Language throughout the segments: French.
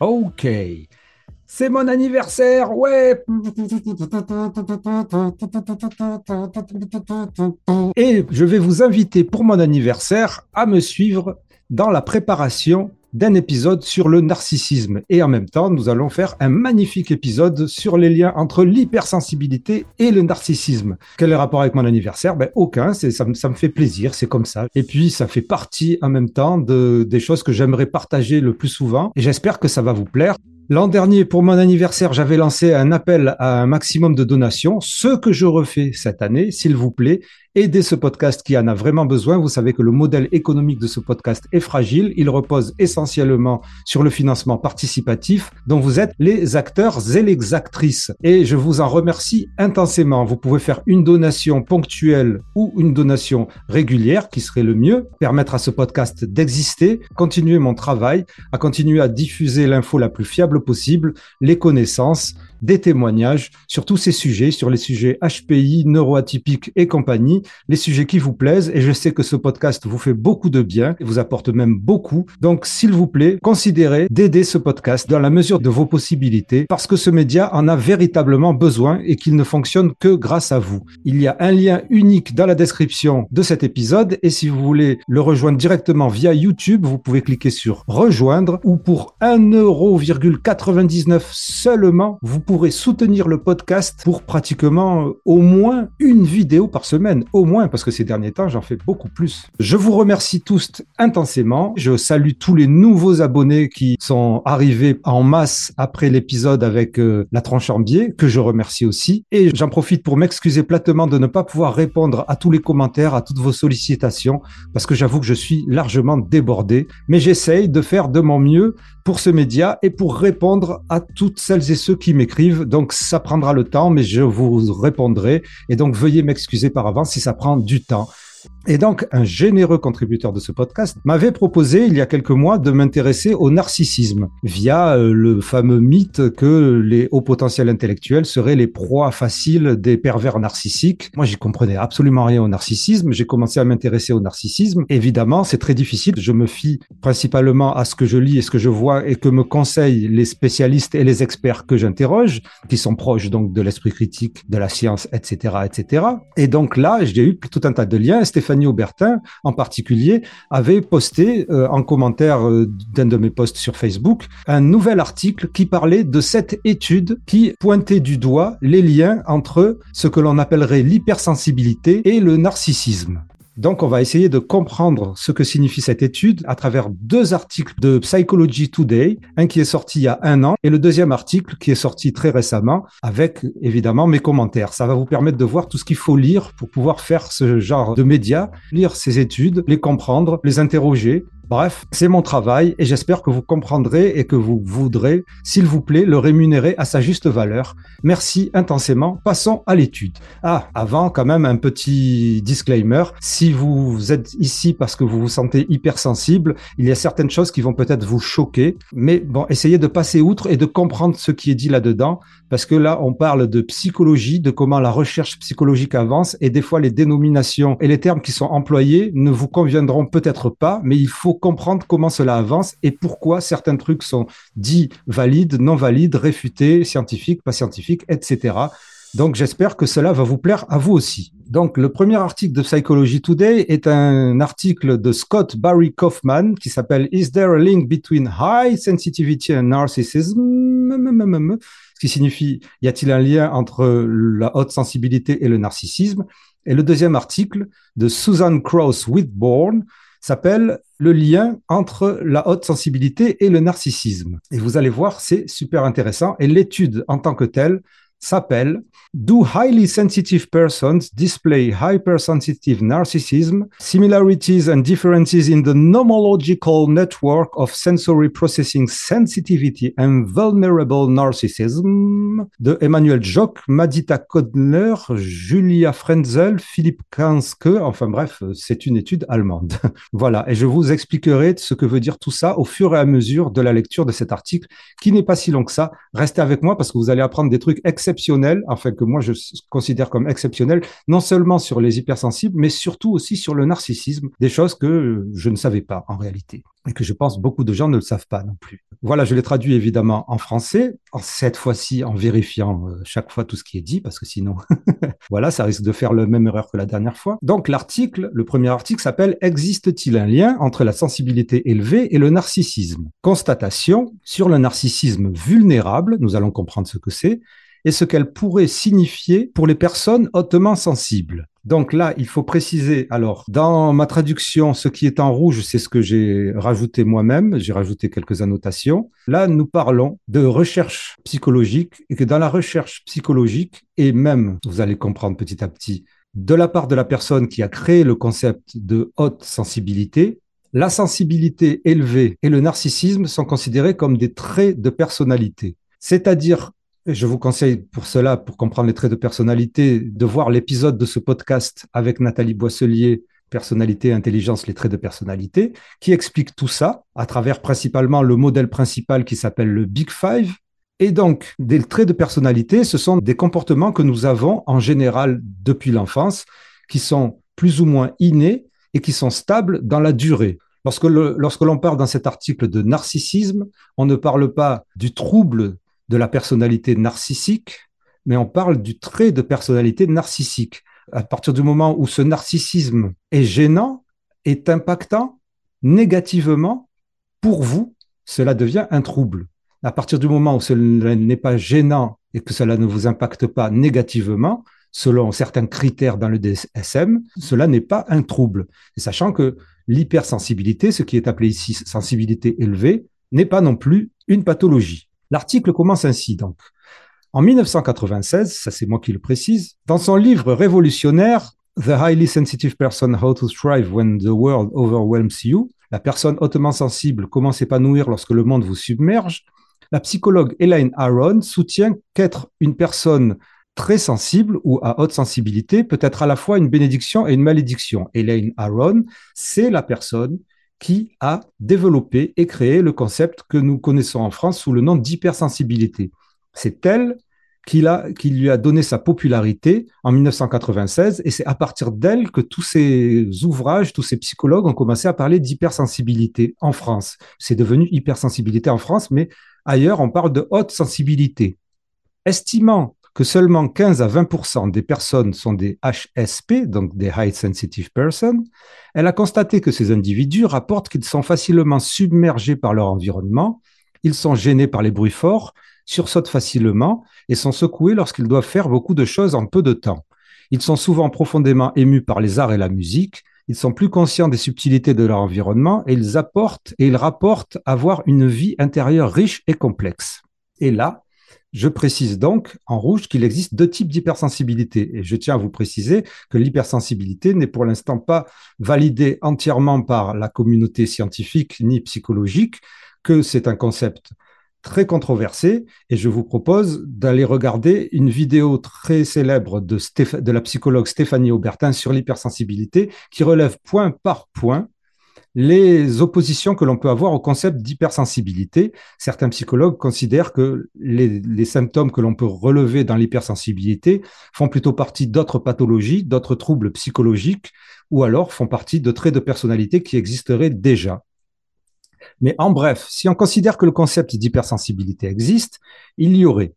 Ok. C'est mon anniversaire, ouais. Et je vais vous inviter pour mon anniversaire à me suivre dans la préparation d'un épisode sur le narcissisme. Et en même temps, nous allons faire un magnifique épisode sur les liens entre l'hypersensibilité et le narcissisme. Quel est le rapport avec mon anniversaire? Ben aucun, ça, ça me fait plaisir, c'est comme ça. Et puis, ça fait partie en même temps de, des choses que j'aimerais partager le plus souvent. Et j'espère que ça va vous plaire. L'an dernier, pour mon anniversaire, j'avais lancé un appel à un maximum de donations. Ce que je refais cette année, s'il vous plaît, aider ce podcast qui en a vraiment besoin. Vous savez que le modèle économique de ce podcast est fragile. Il repose essentiellement sur le financement participatif dont vous êtes les acteurs et les actrices. Et je vous en remercie intensément. Vous pouvez faire une donation ponctuelle ou une donation régulière qui serait le mieux, permettre à ce podcast d'exister, continuer mon travail, à continuer à diffuser l'info la plus fiable possible, les connaissances, des témoignages sur tous ces sujets, sur les sujets HPI, neuroatypiques et compagnie, les sujets qui vous plaisent. Et je sais que ce podcast vous fait beaucoup de bien et vous apporte même beaucoup. Donc, s'il vous plaît, considérez d'aider ce podcast dans la mesure de vos possibilités parce que ce média en a véritablement besoin et qu'il ne fonctionne que grâce à vous. Il y a un lien unique dans la description de cet épisode et si vous voulez le rejoindre directement via YouTube, vous pouvez cliquer sur rejoindre ou pour 1,99€ seulement, vous pourrez soutenir le podcast pour pratiquement au moins une vidéo par semaine, au moins, parce que ces derniers temps, j'en fais beaucoup plus. Je vous remercie tous intensément. Je salue tous les nouveaux abonnés qui sont arrivés en masse après l'épisode avec euh, la tranche en biais, que je remercie aussi. Et j'en profite pour m'excuser platement de ne pas pouvoir répondre à tous les commentaires, à toutes vos sollicitations, parce que j'avoue que je suis largement débordé. Mais j'essaye de faire de mon mieux pour ce média et pour répondre à toutes celles et ceux qui m'écrivent. Donc ça prendra le temps, mais je vous répondrai. Et donc veuillez m'excuser par avance ça prend du temps. Et donc, un généreux contributeur de ce podcast m'avait proposé il y a quelques mois de m'intéresser au narcissisme via euh, le fameux mythe que les hauts potentiels intellectuels seraient les proies faciles des pervers narcissiques. Moi, j'y comprenais absolument rien au narcissisme. J'ai commencé à m'intéresser au narcissisme. Évidemment, c'est très difficile. Je me fie principalement à ce que je lis et ce que je vois et que me conseillent les spécialistes et les experts que j'interroge, qui sont proches donc de l'esprit critique, de la science, etc., etc. Et donc là, j'ai eu tout un tas de liens. Stéphanie Aubertin, en particulier, avait posté euh, en commentaire euh, d'un de mes posts sur Facebook un nouvel article qui parlait de cette étude qui pointait du doigt les liens entre ce que l'on appellerait l'hypersensibilité et le narcissisme. Donc, on va essayer de comprendre ce que signifie cette étude à travers deux articles de Psychology Today, un qui est sorti il y a un an et le deuxième article qui est sorti très récemment avec évidemment mes commentaires. Ça va vous permettre de voir tout ce qu'il faut lire pour pouvoir faire ce genre de médias, lire ces études, les comprendre, les interroger Bref, c'est mon travail et j'espère que vous comprendrez et que vous voudrez, s'il vous plaît, le rémunérer à sa juste valeur. Merci intensément. Passons à l'étude. Ah, avant quand même un petit disclaimer. Si vous êtes ici parce que vous vous sentez hypersensible, il y a certaines choses qui vont peut-être vous choquer, mais bon, essayez de passer outre et de comprendre ce qui est dit là-dedans parce que là, on parle de psychologie, de comment la recherche psychologique avance et des fois les dénominations et les termes qui sont employés ne vous conviendront peut-être pas, mais il faut comprendre comment cela avance et pourquoi certains trucs sont dits valides, non valides, réfutés, scientifiques, pas scientifiques, etc. Donc j'espère que cela va vous plaire à vous aussi. Donc le premier article de Psychology Today est un article de Scott Barry Kaufman qui s'appelle Is there a link between high sensitivity and narcissism? Ce qui signifie y a-t-il un lien entre la haute sensibilité et le narcissisme? Et le deuxième article de Susan Cross Whitbourne s'appelle le lien entre la haute sensibilité et le narcissisme. Et vous allez voir, c'est super intéressant. Et l'étude en tant que telle s'appelle Do highly sensitive persons display hypersensitive narcissism, similarities and differences in the nomological network of sensory processing sensitivity and vulnerable narcissism de Emmanuel Jock, Madita Kodler, Julia Frenzel, Philippe Kanske, enfin bref, c'est une étude allemande. voilà, et je vous expliquerai ce que veut dire tout ça au fur et à mesure de la lecture de cet article qui n'est pas si long que ça. Restez avec moi parce que vous allez apprendre des trucs excellents exceptionnelles, enfin que moi je considère comme exceptionnelles, non seulement sur les hypersensibles, mais surtout aussi sur le narcissisme, des choses que je ne savais pas en réalité et que je pense beaucoup de gens ne le savent pas non plus. Voilà, je l'ai traduit évidemment en français, cette fois-ci en vérifiant euh, chaque fois tout ce qui est dit, parce que sinon, voilà, ça risque de faire la même erreur que la dernière fois. Donc l'article, le premier article s'appelle Existe-t-il un lien entre la sensibilité élevée et le narcissisme? Constatation sur le narcissisme vulnérable, nous allons comprendre ce que c'est, et ce qu'elle pourrait signifier pour les personnes hautement sensibles. Donc là, il faut préciser, alors, dans ma traduction, ce qui est en rouge, c'est ce que j'ai rajouté moi-même, j'ai rajouté quelques annotations. Là, nous parlons de recherche psychologique et que dans la recherche psychologique, et même, vous allez comprendre petit à petit, de la part de la personne qui a créé le concept de haute sensibilité, la sensibilité élevée et le narcissisme sont considérés comme des traits de personnalité. C'est-à-dire je vous conseille pour cela, pour comprendre les traits de personnalité, de voir l'épisode de ce podcast avec Nathalie Boisselier, Personnalité, Intelligence, les traits de personnalité, qui explique tout ça à travers principalement le modèle principal qui s'appelle le Big Five. Et donc, des traits de personnalité, ce sont des comportements que nous avons en général depuis l'enfance, qui sont plus ou moins innés et qui sont stables dans la durée. Lorsque l'on parle dans cet article de narcissisme, on ne parle pas du trouble de la personnalité narcissique, mais on parle du trait de personnalité narcissique. À partir du moment où ce narcissisme est gênant, est impactant négativement, pour vous, cela devient un trouble. À partir du moment où cela n'est pas gênant et que cela ne vous impacte pas négativement, selon certains critères dans le DSM, cela n'est pas un trouble. Sachant que l'hypersensibilité, ce qui est appelé ici sensibilité élevée, n'est pas non plus une pathologie. L'article commence ainsi donc. En 1996, ça c'est moi qui le précise, dans son livre révolutionnaire The Highly Sensitive Person How to Thrive When the World Overwhelms You, la personne hautement sensible, comment s'épanouir lorsque le monde vous submerge, la psychologue Elaine Aron soutient qu'être une personne très sensible ou à haute sensibilité peut être à la fois une bénédiction et une malédiction. Elaine Aron, c'est la personne qui a développé et créé le concept que nous connaissons en France sous le nom d'hypersensibilité. C'est elle qui, lui a donné sa popularité en 1996 et c'est à partir d'elle que tous ces ouvrages, tous ces psychologues ont commencé à parler d'hypersensibilité en France. C'est devenu hypersensibilité en France, mais ailleurs on parle de haute sensibilité. Estimant que seulement 15 à 20% des personnes sont des HSP, donc des High Sensitive Persons, elle a constaté que ces individus rapportent qu'ils sont facilement submergés par leur environnement, ils sont gênés par les bruits forts, sursautent facilement et sont secoués lorsqu'ils doivent faire beaucoup de choses en peu de temps. Ils sont souvent profondément émus par les arts et la musique, ils sont plus conscients des subtilités de leur environnement et ils apportent et ils rapportent avoir une vie intérieure riche et complexe. Et là, je précise donc en rouge qu'il existe deux types d'hypersensibilité. Et je tiens à vous préciser que l'hypersensibilité n'est pour l'instant pas validée entièrement par la communauté scientifique ni psychologique, que c'est un concept très controversé et je vous propose d'aller regarder une vidéo très célèbre de, de la psychologue Stéphanie Aubertin sur l'hypersensibilité qui relève point par point les oppositions que l'on peut avoir au concept d'hypersensibilité. Certains psychologues considèrent que les, symptômes que l'on peut relever dans l'hypersensibilité font plutôt partie d'autres pathologies, d'autres troubles psychologiques, ou alors font partie de traits de personnalité qui existeraient déjà. Mais en bref, si on considère que le concept d'hypersensibilité existe, il y aurait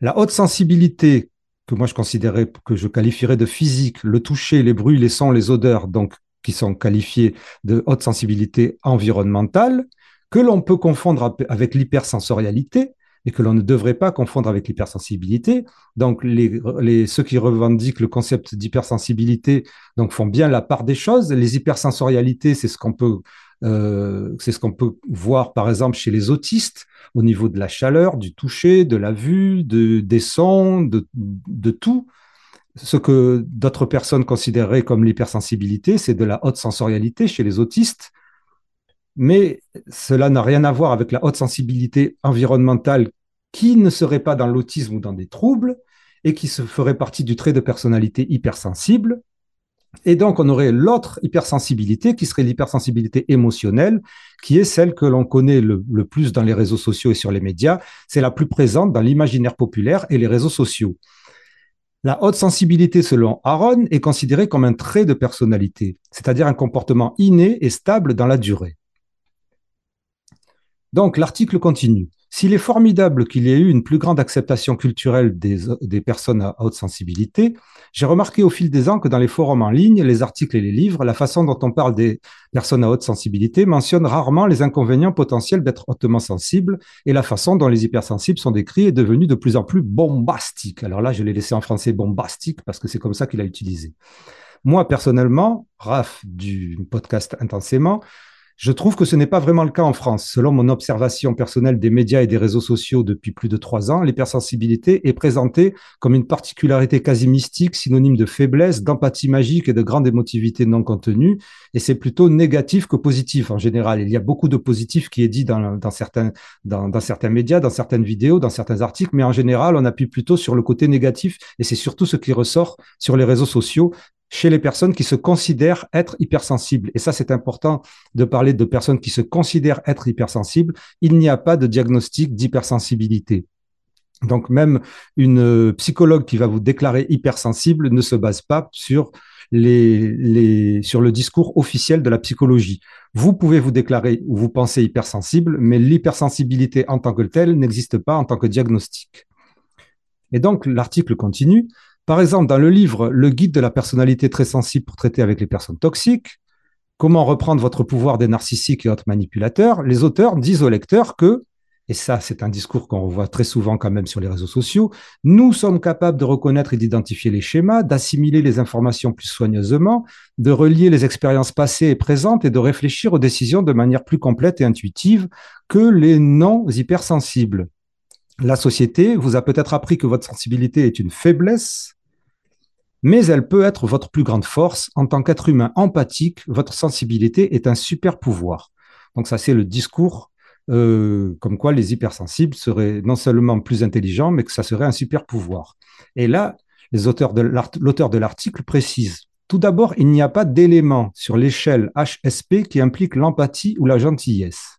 la haute sensibilité que moi je considérais, que je qualifierais de physique, le toucher, les bruits, les sons, les odeurs, donc qui sont qualifiés de haute sensibilité environnementale, que l'on peut confondre avec l'hypersensorialité et que l'on ne devrait pas confondre avec l'hypersensibilité. Donc, ceux qui revendiquent le concept d'hypersensibilité donc, font bien la part des choses. Les hypersensorialités, c'est ce qu'on peut, euh, ce peut voir, par exemple, chez les autistes, au niveau de la chaleur, du toucher, de la vue, de, des sons, de tout ce que d'autres personnes considéreraient comme l'hypersensibilité, c'est de la haute sensorialité chez les autistes, mais cela n'a rien à voir avec la haute sensibilité environnementale qui ne serait pas dans l'autisme ou dans des troubles et qui se ferait partie du trait de personnalité hypersensible. Et donc, on aurait l'autre hypersensibilité qui serait l'hypersensibilité émotionnelle, qui est celle que l'on connaît le, plus dans les réseaux sociaux et sur les médias. C'est la plus présente dans l'imaginaire populaire et les réseaux sociaux. La haute sensibilité, selon Aaron, est considérée comme un trait de personnalité, c'est-à-dire un comportement inné et stable dans la durée. Donc, l'article continue. S'il est formidable qu'il y ait eu une plus grande acceptation culturelle des, personnes à haute sensibilité, j'ai remarqué au fil des ans que dans les forums en ligne, les articles et les livres, la façon dont on parle des personnes à haute sensibilité mentionne rarement les inconvénients potentiels d'être hautement sensible et la façon dont les hypersensibles sont décrits est devenue de plus en plus bombastique. Alors là, je l'ai laissé en français bombastique parce que c'est comme ça qu'il a utilisé. Moi, personnellement, Raph du podcast Intensément, je trouve que ce n'est pas vraiment le cas en France. Selon mon observation personnelle des médias et des réseaux sociaux depuis plus de trois ans, l'hypersensibilité est présentée comme une particularité quasi mystique, synonyme de faiblesse, d'empathie magique et de grande émotivité non contenue. Et c'est plutôt négatif que positif en général. Il y a beaucoup de positif qui est dit dans, dans certains médias, dans certaines vidéos, dans certains articles, mais en général, on appuie plutôt sur le côté négatif et c'est surtout ce qui ressort sur les réseaux sociaux chez les personnes qui se considèrent être hypersensibles. Et ça, c'est important de parler de personnes qui se considèrent être hypersensibles. Il n'y a pas de diagnostic d'hypersensibilité. Donc même une psychologue qui va vous déclarer hypersensible ne se base pas sur, le discours officiel de la psychologie. Vous pouvez vous déclarer ou vous pensez hypersensible, mais l'hypersensibilité en tant que telle n'existe pas en tant que diagnostic. Et donc l'article continue. Par exemple, dans le livre Le guide de la personnalité très sensible pour traiter avec les personnes toxiques, Comment reprendre votre pouvoir des narcissiques et autres manipulateurs, les auteurs disent au lecteur que, et ça c'est un discours qu'on revoit très souvent quand même sur les réseaux sociaux, nous sommes capables de reconnaître et d'identifier les schémas, d'assimiler les informations plus soigneusement, de relier les expériences passées et présentes et de réfléchir aux décisions de manière plus complète et intuitive que les non hypersensibles. La société vous a peut-être appris que votre sensibilité est une faiblesse, mais elle peut être votre plus grande force. En tant qu'être humain empathique, votre sensibilité est un super pouvoir. Donc ça, c'est le discours euh, comme quoi les hypersensibles seraient non seulement plus intelligents, mais que ça serait un super pouvoir. Et là, l'auteur de l'article précise, tout d'abord, il n'y a pas d'élément sur l'échelle HSP qui implique l'empathie ou la gentillesse.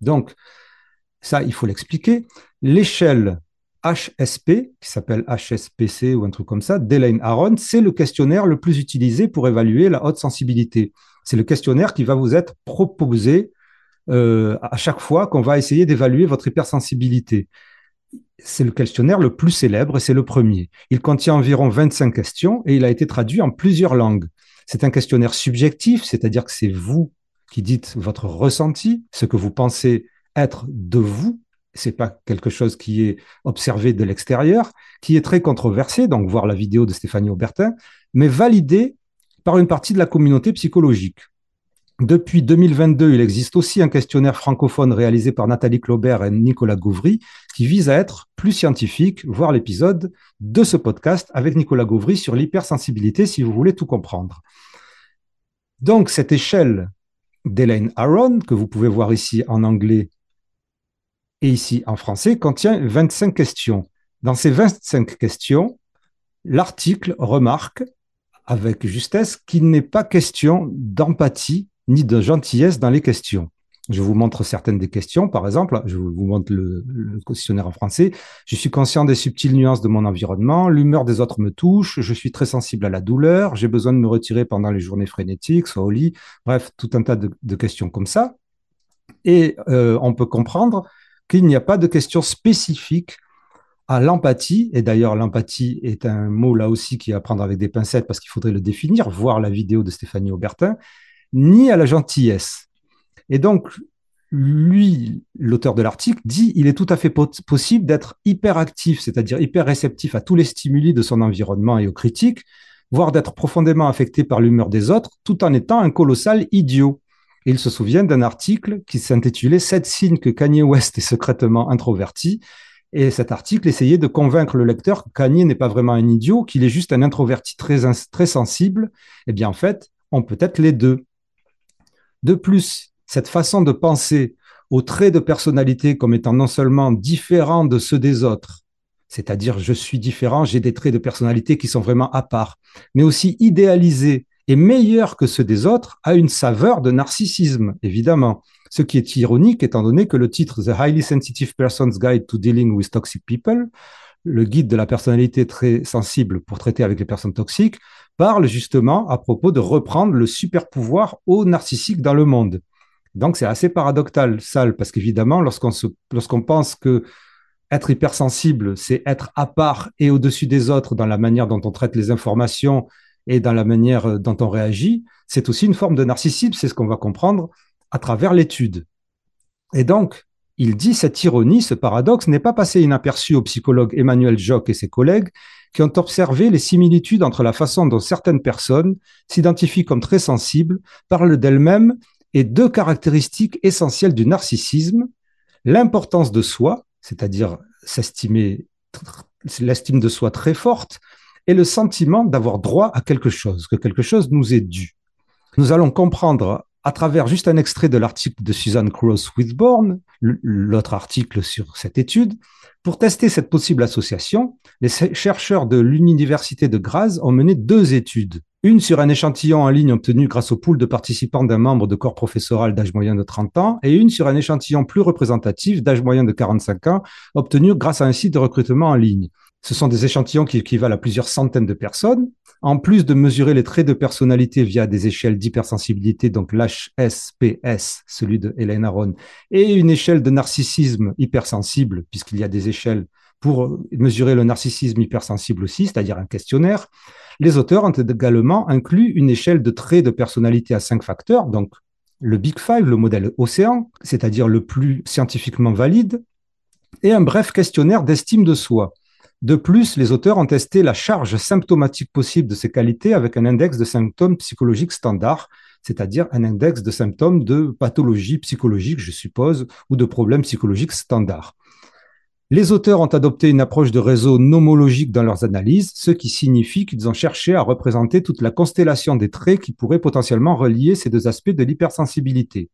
Donc, ça, il faut l'expliquer. L'échelle HSP, qui s'appelle HSPC ou un truc comme ça, d'Elaine Aron, c'est le questionnaire le plus utilisé pour évaluer la haute sensibilité. C'est le questionnaire qui va vous être proposé euh, à chaque fois qu'on va essayer d'évaluer votre hypersensibilité. C'est le questionnaire le plus célèbre et c'est le premier. Il contient environ 25 questions et il a été traduit en plusieurs langues. C'est un questionnaire subjectif, c'est-à-dire que c'est vous qui dites votre ressenti, ce que vous pensez être de vous c'est pas quelque chose qui est observé de l'extérieur, qui est très controversé, donc voir la vidéo de Stéphanie Aubertin, mais validé par une partie de la communauté psychologique. Depuis 2022, il existe aussi un questionnaire francophone réalisé par Nathalie Claubert et Nicolas Gauvry qui vise à être plus scientifique, voir l'épisode de ce podcast avec Nicolas Gauvry sur l'hypersensibilité si vous voulez tout comprendre. Donc, cette échelle d'Elaine Aron, que vous pouvez voir ici en anglais et ici en français contient 25 questions. Dans ces 25 questions, l'article remarque avec justesse qu'il n'est pas question d'empathie ni de gentillesse dans les questions. Je vous montre certaines des questions. Par exemple, je vous montre le, questionnaire en français. Je suis conscient des subtiles nuances de mon environnement. L'humeur des autres me touche. Je suis très sensible à la douleur. J'ai besoin de me retirer pendant les journées frénétiques, soit au lit. Bref, tout un tas de, questions comme ça. Et euh, on peut comprendre qu'il n'y a pas de question spécifique à l'empathie, et d'ailleurs l'empathie est un mot là aussi qui est à prendre avec des pincettes parce qu'il faudrait le définir, voir la vidéo de Stéphanie Aubertin, ni à la gentillesse. Et donc, lui, l'auteur de l'article, dit il est tout à fait possible d'être hyperactif, c'est-à-dire hyper réceptif à tous les stimuli de son environnement et aux critiques, voire d'être profondément affecté par l'humeur des autres, tout en étant un colossal idiot il se souvient d'un article qui s'intitulait Sept signes que Kanye West est secrètement introverti. Et cet article essayait de convaincre le lecteur que Kanye n'est pas vraiment un idiot, qu'il est juste un introverti très, très sensible. Eh bien, en fait, on peut être les deux. De plus, cette façon de penser aux traits de personnalité comme étant non seulement différents de ceux des autres, c'est-à-dire je suis différent, j'ai des traits de personnalité qui sont vraiment à part, mais aussi idéalisé et meilleur que ceux des autres, a une saveur de narcissisme, évidemment. Ce qui est ironique étant donné que le titre The Highly Sensitive Person's Guide to Dealing with Toxic People, le guide de la personnalité très sensible pour traiter avec les personnes toxiques, parle justement à propos de reprendre le super pouvoir au narcissique dans le monde. Donc c'est assez paradoxal, sale, parce qu'évidemment, lorsqu'on lorsqu'on pense que être hypersensible, c'est être à part et au-dessus des autres dans la manière dont on traite les informations et dans la manière euh, dont on réagit, c'est aussi une forme de narcissisme, c'est ce qu'on va comprendre à travers l'étude. Et donc, il dit cette ironie, ce paradoxe n'est pas passé inaperçu au psychologue Emmanuel Jock et ses collègues qui ont observé les similitudes entre la façon dont certaines personnes s'identifient comme très sensibles, parlent d'elles-mêmes et deux caractéristiques essentielles du narcissisme, l'importance de soi, c'est-à-dire l'estime de soi très forte, et le sentiment d'avoir droit à quelque chose, que quelque chose nous est dû. Nous allons comprendre à travers juste un extrait de l'article de Suzanne Cross Whitborn, l'autre article sur cette étude, pour tester cette possible association, les chercheurs de l'Université de Graz ont mené deux études. Une sur un échantillon en ligne obtenu grâce au pool de participants d'un membre de corps professoral d'âge moyen de 30 ans et une sur un échantillon plus représentatif d'âge moyen de 45 ans obtenu grâce à un site de recrutement en ligne. Ce sont des échantillons qui équivalent à plusieurs centaines de personnes. En plus de mesurer les traits de personnalité via des échelles d'hypersensibilité, donc l'HSPS, celui de Hélène Aron, et une échelle de narcissisme hypersensible, puisqu'il y a des échelles pour mesurer le narcissisme hypersensible aussi, c'est-à-dire un questionnaire, les auteurs ont également inclus une échelle de traits de personnalité à cinq facteurs, donc le Big Five, le modèle Océan, c'est-à-dire le plus scientifiquement valide, et un bref questionnaire d'estime de soi. De plus, les auteurs ont testé la charge symptomatique possible de ces qualités avec un index de symptômes psychologiques standard, c'est-à-dire un index de symptômes de pathologie psychologique, je suppose, ou de problèmes psychologiques standards. Les auteurs ont adopté une approche de réseau nomologique dans leurs analyses, ce qui signifie qu'ils ont cherché à représenter toute la constellation des traits qui pourraient potentiellement relier ces deux aspects de l'hypersensibilité.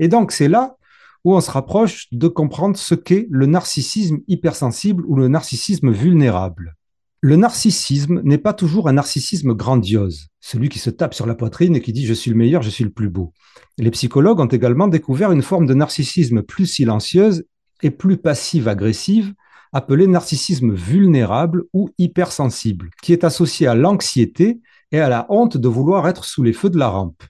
Et donc, c'est là où on se rapproche de comprendre ce qu'est le narcissisme hypersensible ou le narcissisme vulnérable. Le narcissisme n'est pas toujours un narcissisme grandiose, celui qui se tape sur la poitrine et qui dit je suis le meilleur, je suis le plus beau. Les psychologues ont également découvert une forme de narcissisme plus silencieuse et plus passive-agressive, appelée narcissisme vulnérable ou hypersensible, qui est associée à l'anxiété et à la honte de vouloir être sous les feux de la rampe.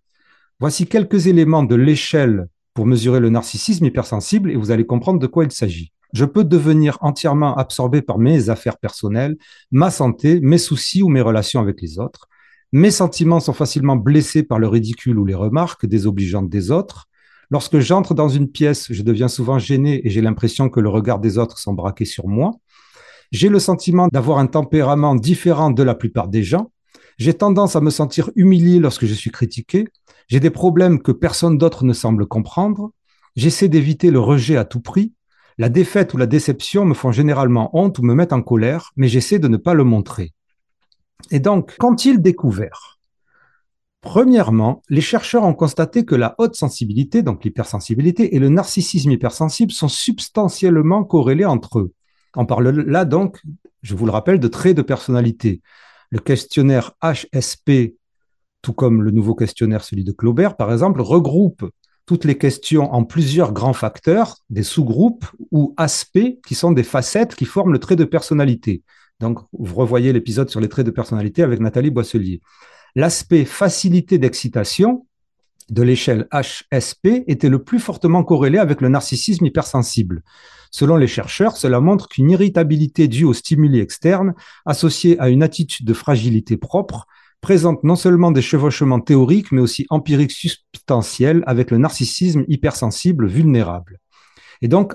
Voici quelques éléments de l'échelle pour mesurer le narcissisme hypersensible et vous allez comprendre de quoi il s'agit. Je peux devenir entièrement absorbé par mes affaires personnelles, ma santé, mes soucis ou mes relations avec les autres. Mes sentiments sont facilement blessés par le ridicule ou les remarques désobligeantes des autres. Lorsque j'entre dans une pièce, je deviens souvent gêné et j'ai l'impression que le regard des autres sont braqués sur moi. J'ai le sentiment d'avoir un tempérament différent de la plupart des gens. J'ai tendance à me sentir humilié lorsque je suis critiqué. J'ai des problèmes que personne d'autre ne semble comprendre. J'essaie d'éviter le rejet à tout prix. La défaite ou la déception me font généralement honte ou me mettent en colère, mais j'essaie de ne pas le montrer. Et donc, qu'ont-ils découvert? Premièrement, les chercheurs ont constaté que la haute sensibilité, donc l'hypersensibilité, et le narcissisme hypersensible sont substantiellement corrélés entre eux. On parle là donc, je vous le rappelle, de traits de personnalité. Le questionnaire HSP tout comme le nouveau questionnaire, celui de Claubert, par exemple, regroupe toutes les questions en plusieurs grands facteurs, des sous-groupes ou aspects qui sont des facettes qui forment le trait de personnalité. Donc, vous revoyez l'épisode sur les traits de personnalité avec Nathalie Boisselier. L'aspect facilité d'excitation de l'échelle HSP était le plus fortement corrélé avec le narcissisme hypersensible. Selon les chercheurs, cela montre qu'une irritabilité due aux stimuli externes, associée à une attitude de fragilité propre, présente non seulement des chevauchements théoriques, mais aussi empiriques substantiels avec le narcissisme hypersensible vulnérable. Et donc,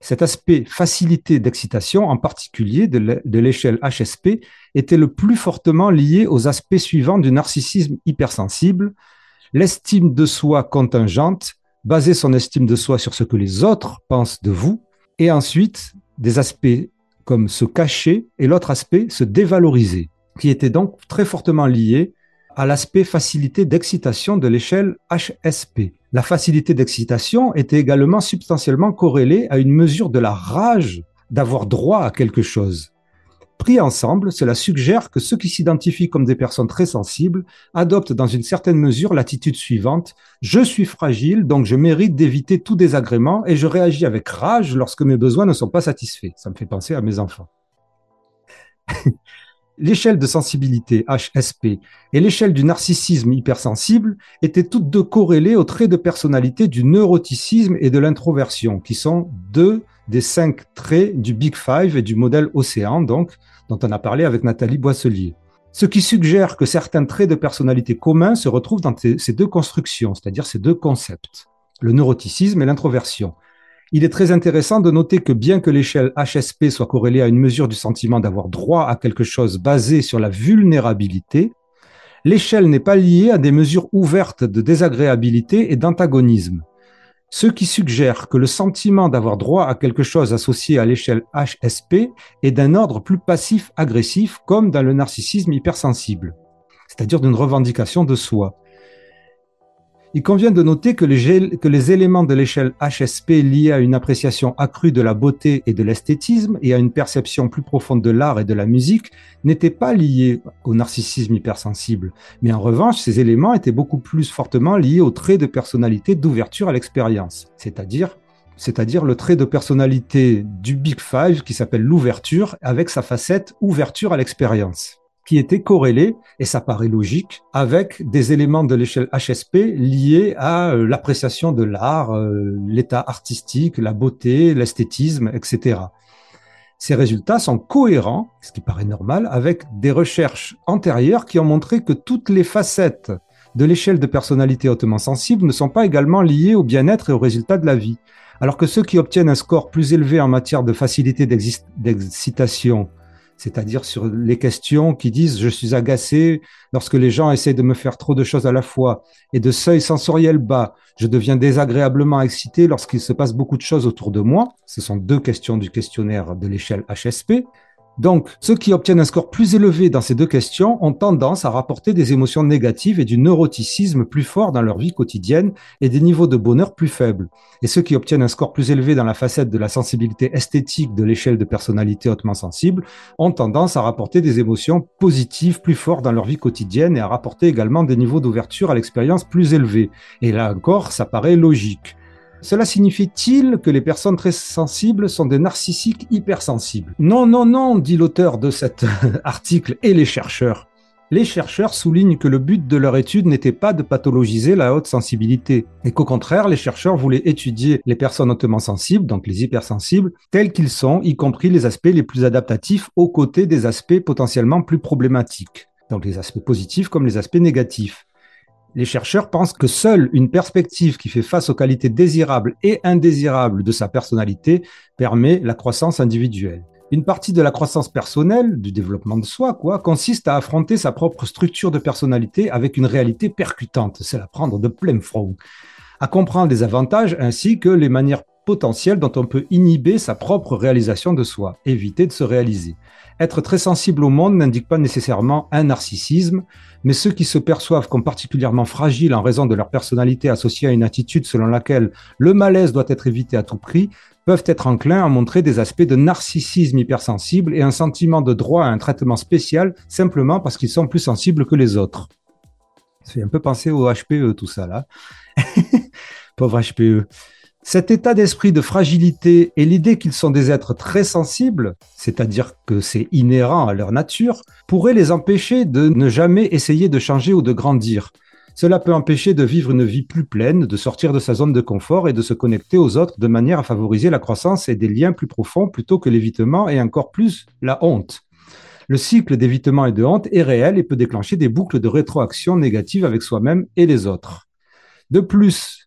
cet aspect facilité d'excitation, en particulier de l'échelle HSP, était le plus fortement lié aux aspects suivants du narcissisme hypersensible, l'estime de soi contingente, baser son estime de soi sur ce que les autres pensent de vous, et ensuite des aspects comme se cacher et l'autre aspect se dévaloriser qui était donc très fortement lié à l'aspect facilité d'excitation de l'échelle HSP. La facilité d'excitation était également substantiellement corrélée à une mesure de la rage d'avoir droit à quelque chose. Pris ensemble, cela suggère que ceux qui s'identifient comme des personnes très sensibles adoptent dans une certaine mesure l'attitude suivante je suis fragile, donc je mérite d'éviter tout désagrément et je réagis avec rage lorsque mes besoins ne sont pas satisfaits. Ça me fait penser à mes enfants. L'échelle de sensibilité HSP et l'échelle du narcissisme hypersensible étaient toutes deux corrélées aux traits de personnalité du neuroticisme et de l'introversion, qui sont deux des cinq traits du Big Five et du modèle Océan, donc, dont on a parlé avec Nathalie Boisselier. Ce qui suggère que certains traits de personnalité communs se retrouvent dans ces deux constructions, c'est-à-dire ces deux concepts, le neuroticisme et l'introversion. Il est très intéressant de noter que bien que l'échelle HSP soit corrélée à une mesure du sentiment d'avoir droit à quelque chose basé sur la vulnérabilité, l'échelle n'est pas liée à des mesures ouvertes de désagréabilité et d'antagonisme ce qui suggère que le sentiment d'avoir droit à quelque chose associé à l'échelle HSP est d'un ordre plus passif-agressif, comme dans le narcissisme hypersensible, c'est-à-dire d'une revendication de soi. Il convient de noter que les, éléments de l'échelle HSP liés à une appréciation accrue de la beauté et de l'esthétisme et à une perception plus profonde de l'art et de la musique n'étaient pas liés au narcissisme hypersensible, mais en revanche, ces éléments étaient beaucoup plus fortement liés au trait de personnalité d'ouverture à l'expérience, c'est-à-dire c'est-à-dire le trait de personnalité du Big Five qui s'appelle l'ouverture avec sa facette ouverture à l'expérience qui était corrélé, et ça paraît logique, avec des éléments de l'échelle HSP liés à euh, l'appréciation de l'art, euh, l'état artistique, la beauté, l'esthétisme, etc. Ces résultats sont cohérents, ce qui paraît normal, avec des recherches antérieures qui ont montré que toutes les facettes de l'échelle de personnalité hautement sensible ne sont pas également liées au bien-être et aux résultats de la vie. Alors que ceux qui obtiennent un score plus élevé en matière de facilité d'excitation c'est-à-dire sur les questions qui disent je suis agacé lorsque les gens essaient de me faire trop de choses à la fois, et de seuil sensoriel bas, je deviens désagréablement excité lorsqu'il se passe beaucoup de choses autour de moi. Ce sont deux questions du questionnaire de l'échelle HSP. Donc, ceux qui obtiennent un score plus élevé dans ces deux questions ont tendance à rapporter des émotions négatives et du neuroticisme plus fort dans leur vie quotidienne et des niveaux de bonheur plus faibles. Et ceux qui obtiennent un score plus élevé dans la facette de la sensibilité esthétique de l'échelle de personnalité hautement sensible ont tendance à rapporter des émotions positives plus fortes dans leur vie quotidienne et à rapporter également des niveaux d'ouverture à l'expérience plus élevés. Et là encore, ça paraît logique. Cela signifie-t-il que les personnes très sensibles sont des narcissiques hypersensibles? Non, non, non, dit l'auteur de cet article et les chercheurs. Les chercheurs soulignent que le but de leur étude n'était pas de pathologiser la haute sensibilité, et qu'au contraire, les chercheurs voulaient étudier les personnes hautement sensibles, donc les hypersensibles, tels qu'ils sont, y compris les aspects les plus adaptatifs aux côtés des aspects potentiellement plus problématiques, donc les aspects positifs comme les aspects négatifs. Les chercheurs pensent que seule une perspective qui fait face aux qualités désirables et indésirables de sa personnalité permet la croissance individuelle. Une partie de la croissance personnelle, du développement de soi, quoi, consiste à affronter sa propre structure de personnalité avec une réalité percutante, c'est la prendre de plein front, à comprendre les avantages ainsi que les manières potentielles dont on peut inhiber sa propre réalisation de soi, éviter de se réaliser. Être très sensible au monde n'indique pas nécessairement un narcissisme, mais ceux qui se perçoivent comme particulièrement fragiles en raison de leur personnalité associée à une attitude selon laquelle le malaise doit être évité à tout prix, peuvent être enclins à montrer des aspects de narcissisme hypersensible et un sentiment de droit à un traitement spécial simplement parce qu'ils sont plus sensibles que les autres. Ça fait un peu penser au HPE tout ça là. Pauvre HPE. Cet état d'esprit de fragilité et l'idée qu'ils sont des êtres très sensibles, c'est-à-dire que c'est inhérent à leur nature, pourrait les empêcher de ne jamais essayer de changer ou de grandir. Cela peut empêcher de vivre une vie plus pleine, de sortir de sa zone de confort et de se connecter aux autres de manière à favoriser la croissance et des liens plus profonds plutôt que l'évitement et encore plus la honte. Le cycle d'évitement et de honte est réel et peut déclencher des boucles de rétroaction négatives avec soi-même et les autres. De plus,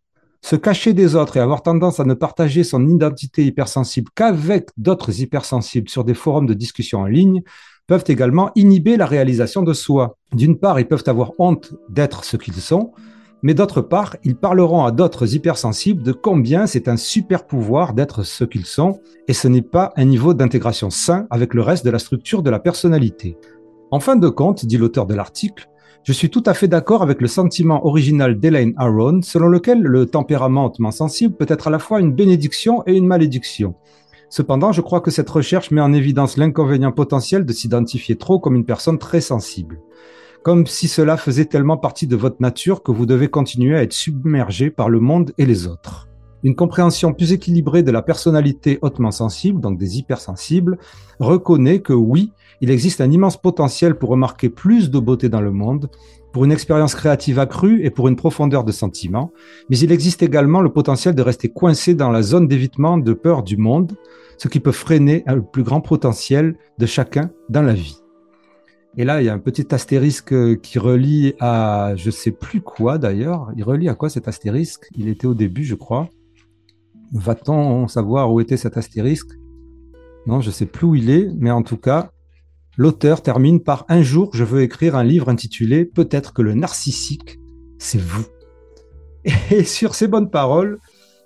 se cacher des autres et avoir tendance à ne partager son identité hypersensible qu'avec d'autres hypersensibles sur des forums de discussion en ligne peuvent également inhiber la réalisation de soi. D'une part, ils peuvent avoir honte d'être ce qu'ils sont, mais d'autre part, ils parleront à d'autres hypersensibles de combien c'est un super pouvoir d'être ce qu'ils sont, et ce n'est pas un niveau d'intégration sain avec le reste de la structure de la personnalité. En fin de compte, dit l'auteur de l'article, je suis tout à fait d'accord avec le sentiment original d'Elaine Aron, selon lequel le tempérament hautement sensible peut être à la fois une bénédiction et une malédiction. Cependant, je crois que cette recherche met en évidence l'inconvénient potentiel de s'identifier trop comme une personne très sensible. Comme si cela faisait tellement partie de votre nature que vous devez continuer à être submergé par le monde et les autres. Une compréhension plus équilibrée de la personnalité hautement sensible, donc des hypersensibles, reconnaît que oui, il existe un immense potentiel pour remarquer plus de beauté dans le monde, pour une expérience créative accrue et pour une profondeur de sentiment, mais il existe également le potentiel de rester coincé dans la zone d'évitement de peur du monde, ce qui peut freiner le plus grand potentiel de chacun dans la vie. Et là, il y a un petit astérisque qui relie à je sais plus quoi d'ailleurs. Il relie à quoi cet astérisque? Il était au début, je crois. Va-t-on savoir où était cet astérisque? Non, je sais plus où il est, mais en tout cas, l'auteur termine par un jour, je veux écrire un livre intitulé Peut-être que le narcissique, c'est vous. Et sur ces bonnes paroles,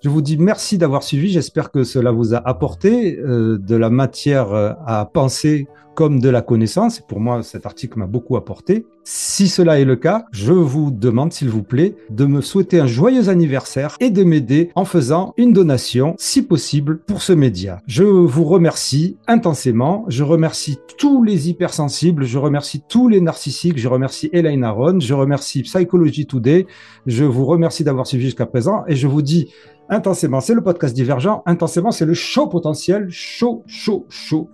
je vous dis merci d'avoir suivi. J'espère que cela vous a apporté euh, de la matière euh, à penser comme de la connaissance. Pour moi, cet article m'a beaucoup apporté. Si cela est le cas, je vous demande, s'il vous plaît, de me souhaiter un joyeux anniversaire et de m'aider en faisant une donation, si possible, pour ce média. Je vous remercie intensément. Je remercie tous les hypersensibles. Je remercie tous les narcissiques. Je remercie Elaine Aron. Je remercie Psychology Today. Je vous remercie d'avoir suivi jusqu'à présent et je vous dis Intensément, c'est le podcast divergent. Intensément, c'est le show potentiel. Chaud, chaud, chaud